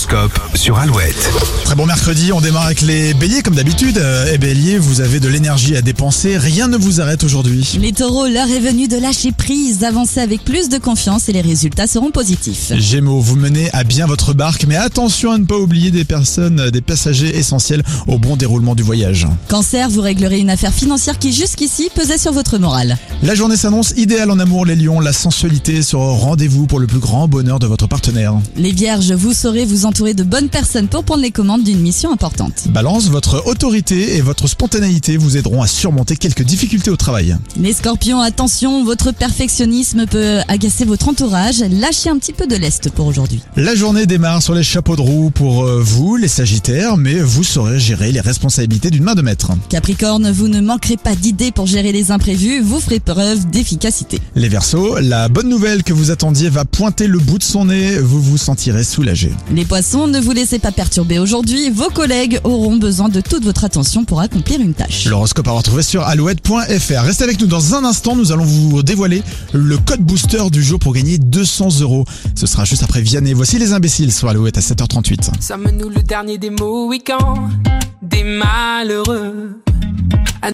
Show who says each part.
Speaker 1: L'horoscope sur Alouette.
Speaker 2: Très bon mercredi, on démarre avec les béliers comme d'habitude. Euh, Et bélier, vous avez de l'énergie à dépenser, rien ne vous arrête aujourd'hui.
Speaker 3: Les taureaux, l'heure est venue de lâcher prise, avancez avec plus de confiance et les résultats seront positifs.
Speaker 2: Gémeaux, vous menez à bien votre barque, mais attention à ne pas oublier des personnes, des passagers essentiels au bon déroulement du voyage.
Speaker 3: Cancer, vous réglerez une affaire financière qui jusqu'ici pesait sur votre morale.
Speaker 2: La journée s'annonce idéale en amour, les lions. La sensualité sera au rendez-vous pour le plus grand bonheur de votre partenaire.
Speaker 3: Les vierges, vous saurez vous entourer de bonnes personnes pour prendre les commandes d'une mission importante.
Speaker 2: Balance, votre autorité et votre spontanéité vous aideront à surmonter quelques difficultés au travail.
Speaker 3: Les scorpions, attention, votre perfectionnisme peut agacer votre entourage, lâchez un petit peu de lest pour aujourd'hui.
Speaker 2: La journée démarre sur les chapeaux de roue pour euh, vous, les sagittaires, mais vous saurez gérer les responsabilités d'une main de maître.
Speaker 3: Capricorne, vous ne manquerez pas d'idées pour gérer les imprévus, vous ferez preuve d'efficacité.
Speaker 2: Les Verseaux, la bonne nouvelle que vous attendiez va pointer le bout de son nez, vous vous sentirez soulagé.
Speaker 3: Les poissons, ne vous laissez pas perturber aujourd'hui, vos collègues auront besoin de toute votre attention pour accomplir une tâche.
Speaker 2: L'horoscope à retrouver sur alouette.fr. Restez avec nous dans un instant, nous allons vous dévoiler le code booster du jour pour gagner 200 euros. Ce sera juste après Vianney. Voici les imbéciles sur Alouette à 7h38.
Speaker 4: Sommes-nous le dernier des Mohicans, des malheureux